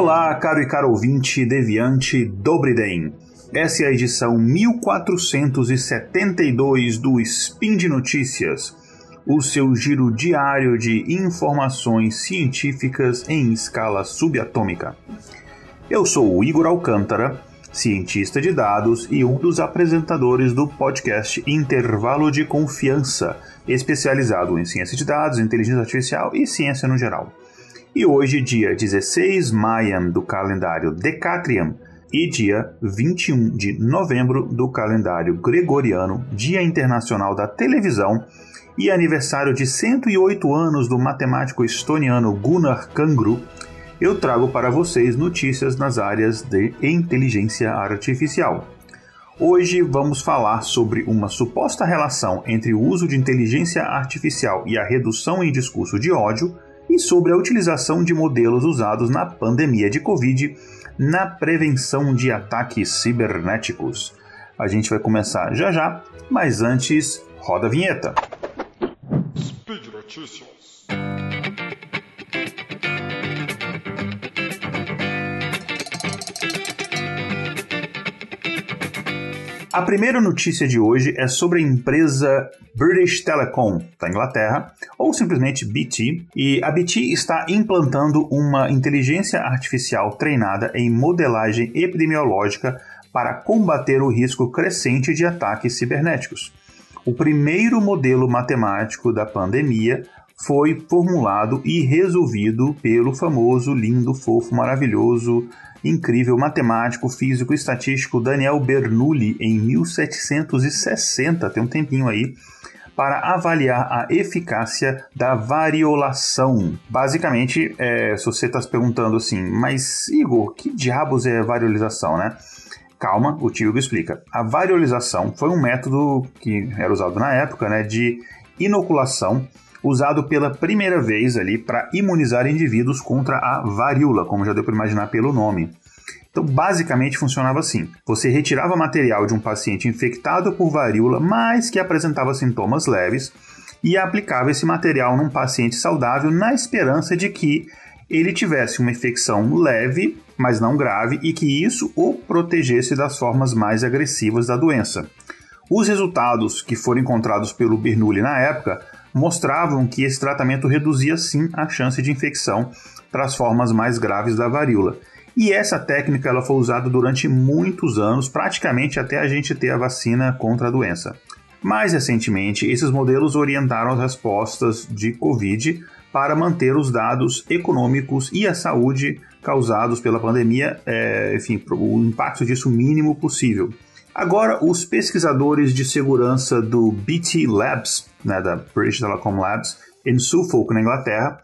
Olá, caro e caro ouvinte deviante Dobriden. Essa é a edição 1472 do Spin de Notícias, o seu giro diário de informações científicas em escala subatômica. Eu sou o Igor Alcântara, cientista de dados e um dos apresentadores do podcast Intervalo de Confiança, especializado em ciência de dados, inteligência artificial e ciência no geral. E hoje, dia 16 Mayan do calendário Decatrian e dia 21 de novembro do calendário Gregoriano, Dia Internacional da Televisão e aniversário de 108 anos do matemático estoniano Gunnar Kangru, eu trago para vocês notícias nas áreas de inteligência artificial. Hoje vamos falar sobre uma suposta relação entre o uso de inteligência artificial e a redução em discurso de ódio e sobre a utilização de modelos usados na pandemia de Covid na prevenção de ataques cibernéticos. A gente vai começar já já, mas antes, roda a vinheta. Speed Notícias. A primeira notícia de hoje é sobre a empresa British Telecom, da Inglaterra, ou simplesmente BT, e a BT está implantando uma inteligência artificial treinada em modelagem epidemiológica para combater o risco crescente de ataques cibernéticos. O primeiro modelo matemático da pandemia foi formulado e resolvido pelo famoso, lindo, fofo, maravilhoso incrível matemático, físico e estatístico Daniel Bernoulli em 1760, tem um tempinho aí, para avaliar a eficácia da variolação. Basicamente, é, se você está se perguntando assim, mas Igor, que diabos é variolização, né? Calma, o tio explica. A variolização foi um método que era usado na época, né, de inoculação usado pela primeira vez ali para imunizar indivíduos contra a varíola, como já deu para imaginar pelo nome. Então, basicamente funcionava assim: você retirava material de um paciente infectado por varíola, mas que apresentava sintomas leves, e aplicava esse material num paciente saudável na esperança de que ele tivesse uma infecção leve, mas não grave, e que isso o protegesse das formas mais agressivas da doença. Os resultados que foram encontrados pelo Bernoulli na época mostravam que esse tratamento reduzia sim a chance de infecção para as formas mais graves da varíola. E essa técnica ela foi usada durante muitos anos, praticamente até a gente ter a vacina contra a doença. Mais recentemente, esses modelos orientaram as respostas de Covid para manter os dados econômicos e a saúde causados pela pandemia, é, enfim, o impacto disso mínimo possível. Agora, os pesquisadores de segurança do BT Labs, né, da British Telecom Labs, em Suffolk, na Inglaterra,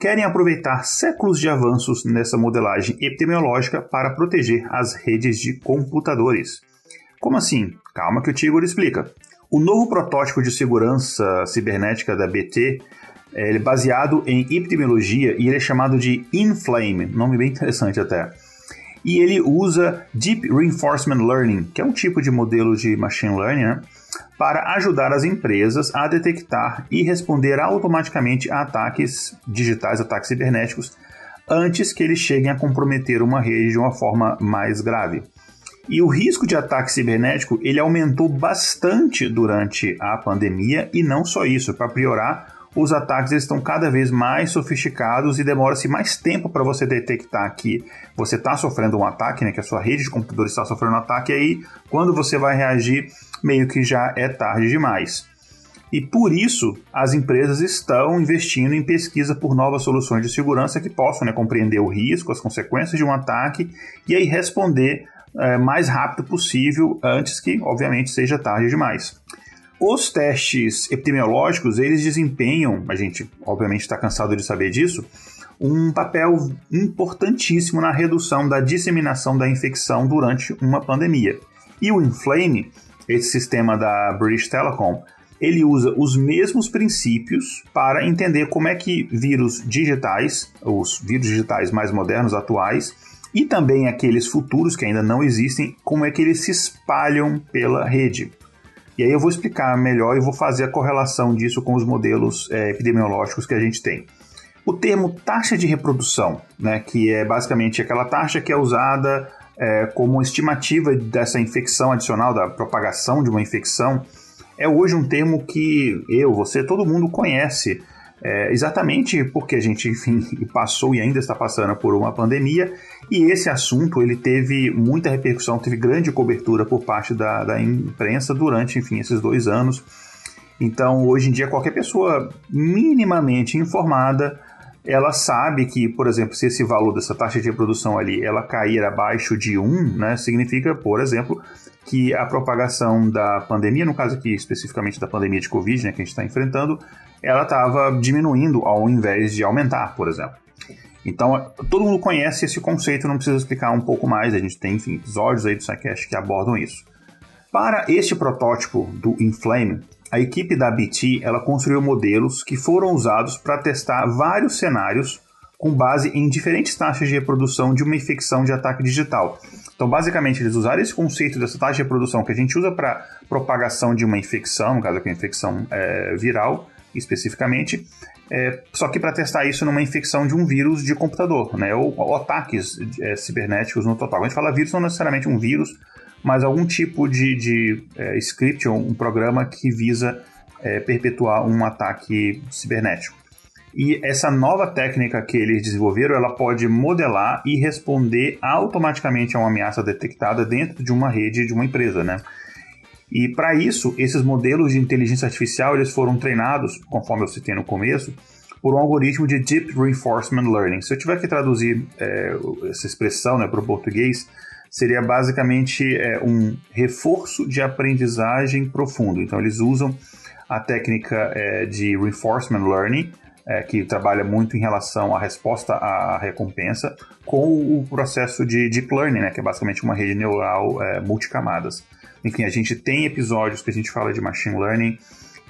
querem aproveitar séculos de avanços nessa modelagem epidemiológica para proteger as redes de computadores. Como assim? Calma que o Tigor explica. O novo protótipo de segurança cibernética da BT é baseado em epidemiologia e ele é chamado de Inflame, nome bem interessante até e ele usa Deep Reinforcement Learning, que é um tipo de modelo de machine learning, né, para ajudar as empresas a detectar e responder automaticamente a ataques digitais, ataques cibernéticos, antes que eles cheguem a comprometer uma rede de uma forma mais grave. E o risco de ataque cibernético ele aumentou bastante durante a pandemia e não só isso, para piorar, os ataques estão cada vez mais sofisticados e demora-se mais tempo para você detectar que você está sofrendo um ataque, né, que a sua rede de computadores está sofrendo um ataque, e aí quando você vai reagir, meio que já é tarde demais. E por isso, as empresas estão investindo em pesquisa por novas soluções de segurança que possam né, compreender o risco, as consequências de um ataque e aí responder é, mais rápido possível antes que, obviamente, seja tarde demais. Os testes epidemiológicos, eles desempenham, a gente obviamente está cansado de saber disso, um papel importantíssimo na redução da disseminação da infecção durante uma pandemia. E o Inflame, esse sistema da British Telecom, ele usa os mesmos princípios para entender como é que vírus digitais, os vírus digitais mais modernos, atuais, e também aqueles futuros que ainda não existem, como é que eles se espalham pela rede. E aí eu vou explicar melhor e vou fazer a correlação disso com os modelos é, epidemiológicos que a gente tem. O termo taxa de reprodução, né, que é basicamente aquela taxa que é usada é, como estimativa dessa infecção adicional, da propagação de uma infecção, é hoje um termo que eu, você, todo mundo conhece. É, exatamente porque a gente, enfim, passou e ainda está passando por uma pandemia, e esse assunto ele teve muita repercussão, teve grande cobertura por parte da, da imprensa durante, enfim, esses dois anos. Então, hoje em dia, qualquer pessoa minimamente informada ela sabe que, por exemplo, se esse valor dessa taxa de reprodução ali ela cair abaixo de 1, né, significa, por exemplo, que a propagação da pandemia, no caso aqui especificamente da pandemia de Covid, né, que a gente está enfrentando, ela estava diminuindo ao invés de aumentar, por exemplo. Então, todo mundo conhece esse conceito, não precisa explicar um pouco mais, a gente tem, enfim, episódios aí do SciCast que abordam isso. Para este protótipo do Inflame, a equipe da BT ela construiu modelos que foram usados para testar vários cenários com base em diferentes taxas de reprodução de uma infecção de ataque digital. Então, basicamente, eles usaram esse conceito dessa taxa de reprodução que a gente usa para propagação de uma infecção, no caso aqui, uma infecção é, viral, especificamente, é, só que para testar isso numa infecção de um vírus de computador, né, ou, ou ataques é, cibernéticos no total. A gente fala vírus, não necessariamente um vírus, mas algum tipo de, de é, script ou um programa que visa é, perpetuar um ataque cibernético. E essa nova técnica que eles desenvolveram, ela pode modelar e responder automaticamente a uma ameaça detectada dentro de uma rede de uma empresa, né? E para isso, esses modelos de inteligência artificial eles foram treinados, conforme eu citei no começo, por um algoritmo de Deep Reinforcement Learning. Se eu tiver que traduzir é, essa expressão né, para o português, seria basicamente é, um reforço de aprendizagem profundo. Então, eles usam a técnica é, de reinforcement learning, é, que trabalha muito em relação à resposta à recompensa, com o processo de deep learning, né, que é basicamente uma rede neural é, multicamadas. Enfim, a gente tem episódios que a gente fala de machine learning,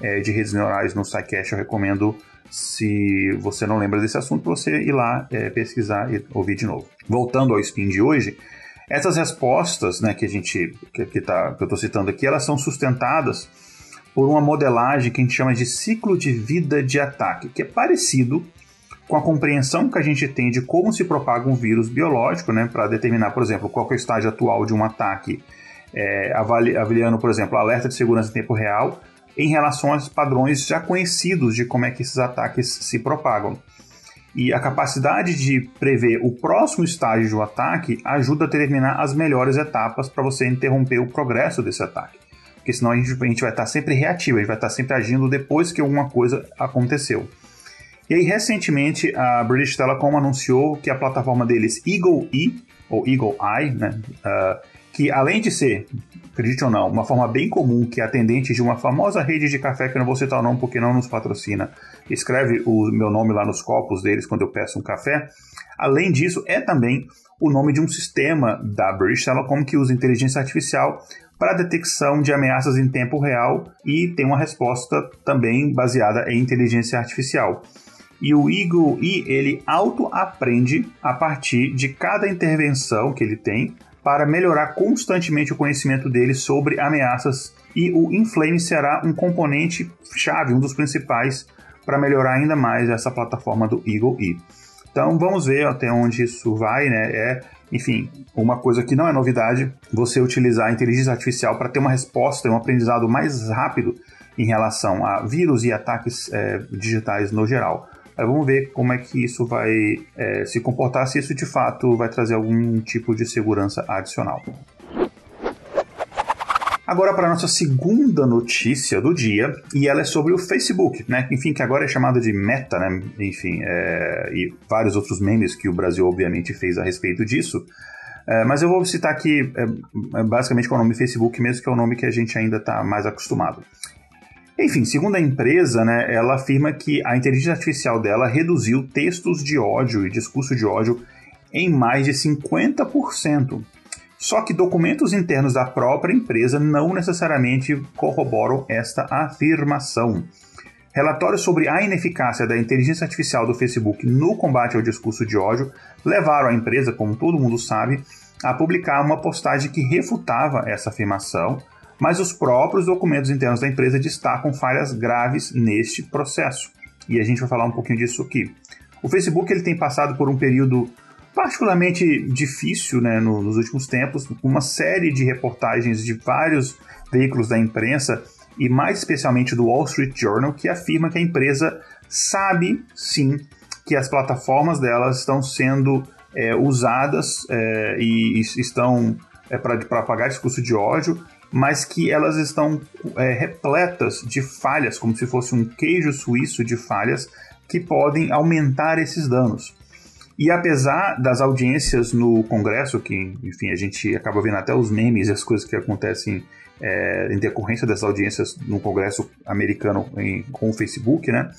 é, de redes neurais no SciCast, eu recomendo se você não lembra desse assunto, você ir lá é, pesquisar e ouvir de novo. Voltando ao spin de hoje, essas respostas né, que a gente que, que, tá, que eu estou citando aqui, elas são sustentadas por uma modelagem que a gente chama de ciclo de vida de ataque, que é parecido com a compreensão que a gente tem de como se propaga um vírus biológico, né, para determinar, por exemplo, qual é o estágio atual de um ataque, é, avaliando, por exemplo, alerta de segurança em tempo real, em relação aos padrões já conhecidos de como é que esses ataques se propagam. E a capacidade de prever o próximo estágio do ataque ajuda a determinar as melhores etapas para você interromper o progresso desse ataque. Porque senão a gente, a gente vai estar sempre reativo, a gente vai estar sempre agindo depois que alguma coisa aconteceu. E aí, recentemente, a British Telecom anunciou que a plataforma deles Eagle E, ou Eagle Eye, né, uh, que além de ser, acredite ou não, uma forma bem comum que é atendente de uma famosa rede de café, que eu não vou citar o nome porque não nos patrocina, escreve o meu nome lá nos copos deles quando eu peço um café. Além disso, é também o nome de um sistema da British Telecom que usa inteligência artificial para detecção de ameaças em tempo real e tem uma resposta também baseada em inteligência artificial. E o Eagle E ele auto-aprende a partir de cada intervenção que ele tem para melhorar constantemente o conhecimento dele sobre ameaças e o Inflame será um componente chave, um dos principais para melhorar ainda mais essa plataforma do Eagle E. Então vamos ver até onde isso vai, né? É, enfim, uma coisa que não é novidade, você utilizar a inteligência artificial para ter uma resposta, um aprendizado mais rápido em relação a vírus e ataques é, digitais no geral. Vamos ver como é que isso vai é, se comportar, se isso de fato vai trazer algum tipo de segurança adicional. Agora para a nossa segunda notícia do dia, e ela é sobre o Facebook, né? Enfim, que agora é chamado de Meta, né? Enfim, é... e vários outros memes que o Brasil obviamente fez a respeito disso. É, mas eu vou citar aqui é, é basicamente com o nome Facebook mesmo, que é o nome que a gente ainda está mais acostumado. Enfim, segundo a empresa, né, ela afirma que a inteligência artificial dela reduziu textos de ódio e discurso de ódio em mais de 50%. Só que documentos internos da própria empresa não necessariamente corroboram esta afirmação. Relatórios sobre a ineficácia da inteligência artificial do Facebook no combate ao discurso de ódio levaram a empresa, como todo mundo sabe, a publicar uma postagem que refutava essa afirmação, mas os próprios documentos internos da empresa destacam falhas graves neste processo. E a gente vai falar um pouquinho disso aqui. O Facebook ele tem passado por um período particularmente difícil né, nos últimos tempos, com uma série de reportagens de vários veículos da imprensa e mais especialmente do Wall Street Journal, que afirma que a empresa sabe sim que as plataformas delas estão sendo é, usadas é, e, e, estão é, para propagar discurso de ódio, mas que elas estão é, repletas de falhas, como se fosse um queijo suíço de falhas que podem aumentar esses danos. E apesar das audiências no Congresso, que, enfim, a gente acaba vendo até os memes e as coisas que acontecem é, em decorrência dessas audiências no Congresso americano em, com o Facebook, né?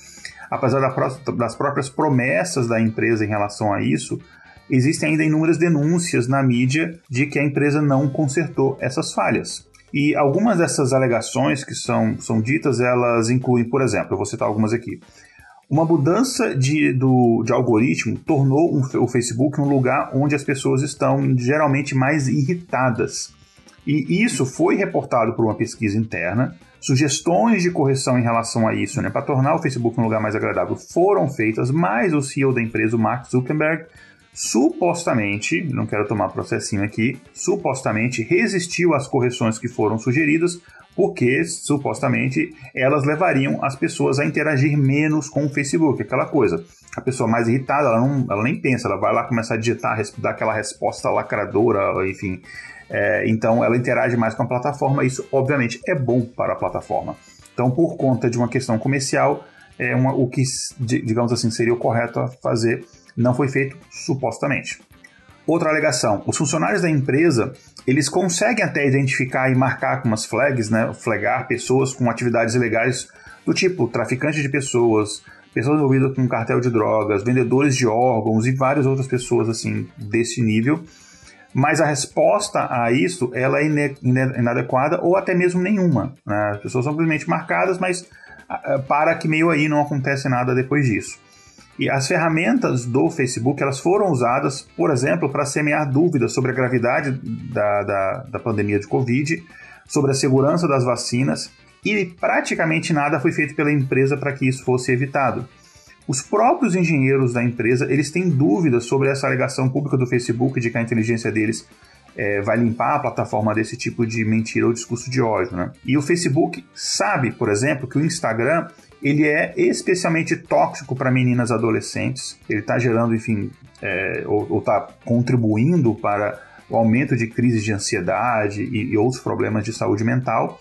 Apesar da, das próprias promessas da empresa em relação a isso, existem ainda inúmeras denúncias na mídia de que a empresa não consertou essas falhas. E algumas dessas alegações que são, são ditas, elas incluem, por exemplo, eu vou citar algumas aqui. Uma mudança de, do, de algoritmo tornou um, o Facebook um lugar onde as pessoas estão geralmente mais irritadas. E isso foi reportado por uma pesquisa interna. Sugestões de correção em relação a isso, né, para tornar o Facebook um lugar mais agradável, foram feitas, mas o CEO da empresa, o Mark Zuckerberg, supostamente, não quero tomar processinho aqui, supostamente resistiu às correções que foram sugeridas, porque supostamente elas levariam as pessoas a interagir menos com o Facebook, aquela coisa. A pessoa mais irritada, ela, não, ela nem pensa, ela vai lá começar a digitar, dar aquela resposta lacradora, enfim. É, então ela interage mais com a plataforma, isso obviamente é bom para a plataforma. Então, por conta de uma questão comercial, é uma, o que, digamos assim, seria o correto a fazer não foi feito supostamente. Outra alegação: os funcionários da empresa eles conseguem até identificar e marcar com umas flags, né, flagar pessoas com atividades ilegais do tipo traficante de pessoas, pessoas envolvidas com cartel de drogas, vendedores de órgãos e várias outras pessoas assim desse nível. Mas a resposta a isso ela é inadequada ou até mesmo nenhuma. Né? As pessoas são simplesmente marcadas, mas para que meio aí não acontece nada depois disso. E as ferramentas do Facebook elas foram usadas, por exemplo, para semear dúvidas sobre a gravidade da, da, da pandemia de Covid, sobre a segurança das vacinas, e praticamente nada foi feito pela empresa para que isso fosse evitado. Os próprios engenheiros da empresa eles têm dúvidas sobre essa alegação pública do Facebook de que a inteligência deles é, vai limpar a plataforma desse tipo de mentira ou discurso de ódio. Né? E o Facebook sabe, por exemplo, que o Instagram ele é especialmente tóxico para meninas adolescentes. Ele está gerando, enfim, é, ou está contribuindo para o aumento de crises de ansiedade e, e, outros problemas de saúde mental.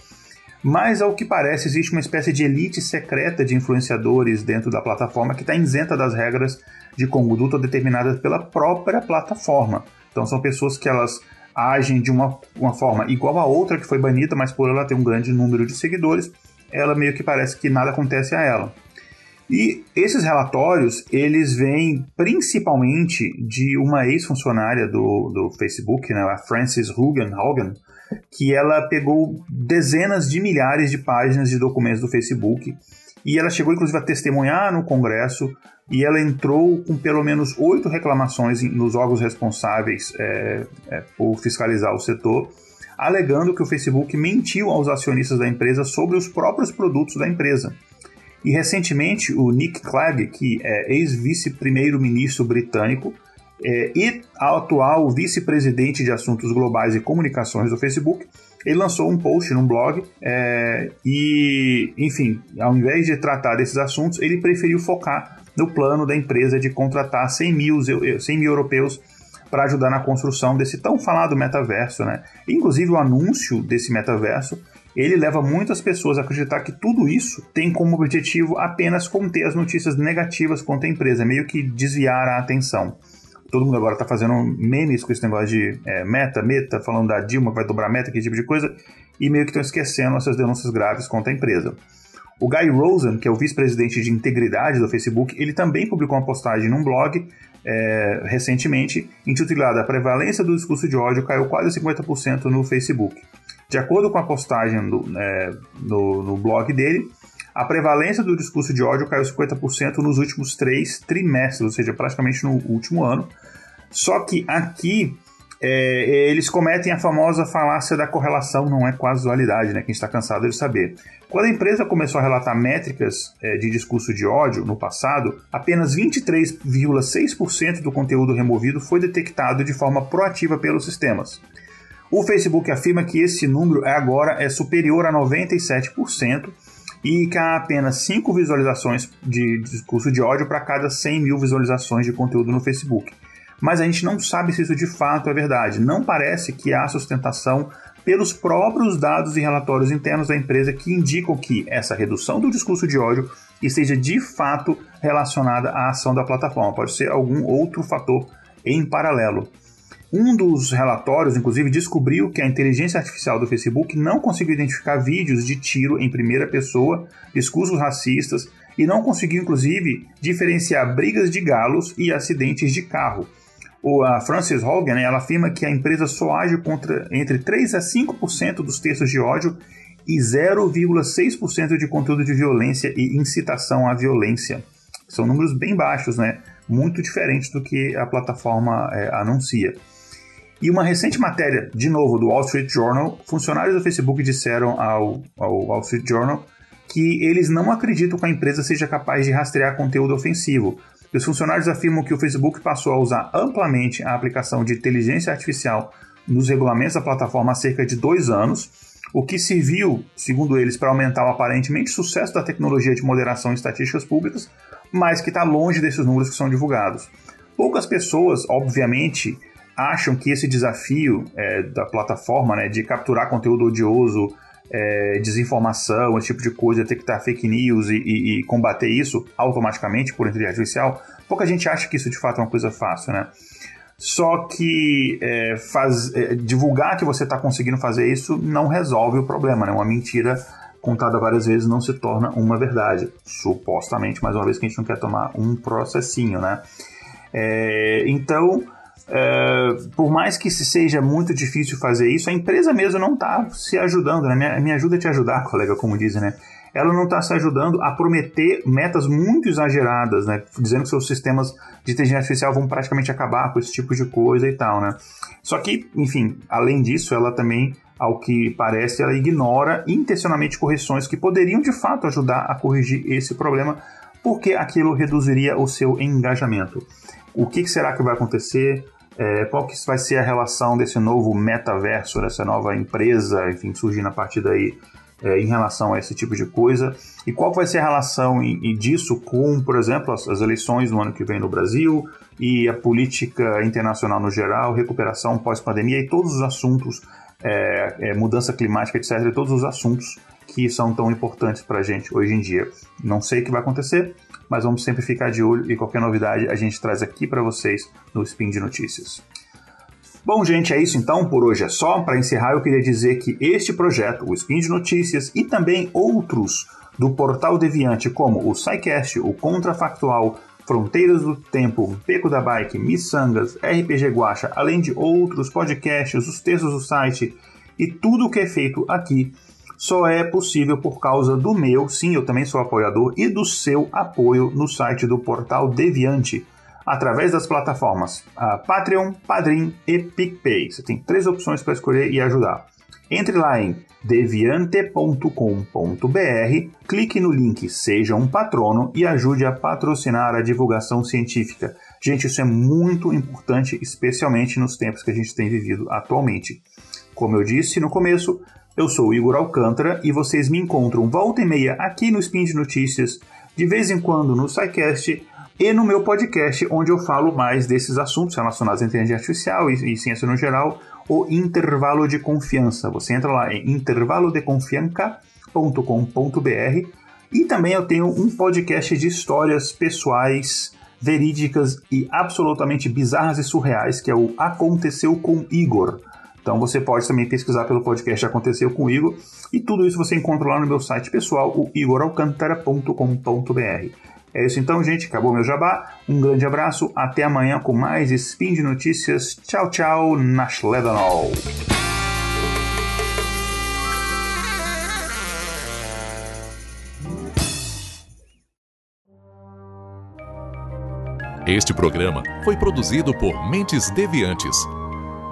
Mas, ao que parece, existe uma espécie de elite secreta de influenciadores dentro da plataforma que está isenta das regras de conduta determinadas pela própria plataforma. Então, são pessoas que elas agem de uma, uma forma igual a outra que foi banida, mas por ela ter um grande número de seguidores, ela meio que parece que nada acontece a ela. E esses relatórios, eles vêm principalmente de uma ex-funcionária do, do Facebook, né, a Frances Hogan, Hogan, que ela pegou dezenas de milhares de páginas de documentos do Facebook e ela chegou inclusive a testemunhar no Congresso e ela entrou com pelo menos oito reclamações nos órgãos responsáveis é, é, por fiscalizar o setor alegando que o Facebook mentiu aos acionistas da empresa sobre os próprios produtos da empresa. E recentemente, o Nick Clegg, que é ex-vice-primeiro-ministro britânico é, e atual vice-presidente de assuntos globais e comunicações do Facebook, ele lançou um post num blog é, e, enfim, ao invés de tratar desses assuntos, ele preferiu focar no plano da empresa de contratar 100 mil, 100 mil europeus para ajudar na construção desse tão falado metaverso, né? Inclusive o anúncio desse metaverso, ele leva muitas pessoas a acreditar que tudo isso tem como objetivo apenas conter as notícias negativas contra a empresa, meio que desviar a atenção. Todo mundo agora está fazendo memes com esse negócio de é, meta, meta, falando da Dilma que vai dobrar meta, que tipo de coisa, e meio que estão esquecendo essas denúncias graves contra a empresa. O Guy Rosen, que é o vice-presidente de integridade do Facebook, ele também publicou uma postagem num blog é, recentemente, intitulada A Prevalência do Discurso de Ódio caiu quase 50% no Facebook. De acordo com a postagem do, é, no, no blog dele, a prevalência do discurso de ódio caiu 50% nos últimos três trimestres, ou seja, praticamente no último ano. Só que aqui é, eles cometem a famosa falácia da correlação, não é casualidade, né? Que a gente está cansado de saber. Quando a empresa começou a relatar métricas é, de discurso de ódio no passado, apenas 23,6% do conteúdo removido foi detectado de forma proativa pelos sistemas. O Facebook afirma que esse número agora é superior a 97% e que há apenas 5 visualizações de discurso de ódio para cada 100 mil visualizações de conteúdo no Facebook mas a gente não sabe se isso de fato é verdade. Não parece que há sustentação pelos próprios dados e relatórios internos da empresa que indicam que essa redução do discurso de ódio esteja de fato relacionada à ação da plataforma. Pode ser algum outro fator em paralelo. Um dos relatórios, inclusive, descobriu que a inteligência artificial do Facebook não conseguiu identificar vídeos de tiro em primeira pessoa, discursos racistas e não conseguiu, inclusive, diferenciar brigas de galos e acidentes de carro a Frances Hogan, né, ela afirma que a empresa só age contra entre 3 a 5% dos textos de ódio e 0,6% de conteúdo de violência e incitação à violência. São números bem baixos, né? Muito diferentes do que a plataforma é, anuncia. E uma recente matéria, de novo, do Wall Street Journal, funcionários do Facebook disseram ao, ao Wall Street Journal que eles não acreditam que a empresa seja capaz de rastrear conteúdo ofensivo, os funcionários afirmam que o Facebook passou a usar amplamente a aplicação de inteligência artificial nos regulamentos da plataforma há cerca de dois anos, o que serviu, segundo eles, para aumentar o aparentemente sucesso da tecnologia de moderação em estatísticas públicas, mas que está longe desses números que são divulgados. Poucas pessoas, obviamente, acham que esse desafio é, da plataforma né, de capturar conteúdo odioso é, desinformação, esse tipo de coisa, detectar fake news e, e, e, combater isso automaticamente por inteligência artificial, pouca gente acha que isso de fato é uma coisa fácil, né? Só que é, faz, é, divulgar que você está conseguindo fazer isso não resolve o problema, né? Uma mentira contada várias vezes não se torna uma verdade, supostamente, mais uma vez que a gente não quer tomar um processinho, né? É, então, é, por mais que seja muito difícil fazer isso, a empresa mesmo não está se ajudando, né? Me, me ajuda a te ajudar, colega, como dizem, né? Ela não está se ajudando a prometer metas muito exageradas, né? Dizendo que seus sistemas de inteligência artificial vão praticamente acabar com esse tipo de coisa e tal, né? Só que, enfim, além disso, ela também, ao que parece, ela ignora intencionalmente correções que poderiam de fato ajudar a corrigir esse problema, porque aquilo reduziria o seu engajamento. O que será que vai acontecer? É, qual que vai ser a relação desse novo metaverso, dessa nova empresa, enfim, surgindo a partir daí é, em relação a esse tipo de coisa? E qual vai ser a relação em, disso com, por exemplo, as, as, eleições no ano que vem no Brasil e a política internacional no geral, recuperação pós-pandemia e todos os assuntos, é, é mudança climática, etc., todos os assuntos que são tão importantes para a gente hoje em dia. Não sei o que vai acontecer, mas vamos sempre ficar de olho e qualquer novidade a gente traz aqui para vocês no Spin de Notícias. Bom, gente, é isso então. Por hoje é só. Para encerrar, eu queria dizer que este projeto, o Spin de Notícias e também outros do Portal Deviante, como o SciCast, o Contrafactual, Fronteiras do Tempo, Peco da Bike, Missangas, RPG Guacha, além de outros podcasts, os textos do site e tudo o que é feito aqui só é possível por causa do meu, sim, eu também sou apoiador, e do seu apoio no site do portal Deviante, através das plataformas Patreon, Padrim e PicPay. Você tem três opções para escolher e ajudar. Entre lá em deviante.com.br, clique no link Seja um Patrono e ajude a patrocinar a divulgação científica. Gente, isso é muito importante, especialmente nos tempos que a gente tem vivido atualmente. Como eu disse no começo, eu sou Igor Alcântara e vocês me encontram volta e meia aqui no Spin de Notícias, de vez em quando no SciCast e no meu podcast, onde eu falo mais desses assuntos relacionados à inteligência artificial e, e ciência no geral, o Intervalo de Confiança. Você entra lá em intervalodeconfianca.com.br e também eu tenho um podcast de histórias pessoais, verídicas e absolutamente bizarras e surreais, que é o Aconteceu com Igor. Então você pode também pesquisar pelo podcast Aconteceu com o Igor e tudo isso você encontra lá no meu site pessoal, o igoralcantara.com.br. É isso então, gente. Acabou meu jabá. Um grande abraço. Até amanhã com mais Spin de Notícias. Tchau, tchau. Nashledanol. Este programa foi produzido por Mentes Deviantes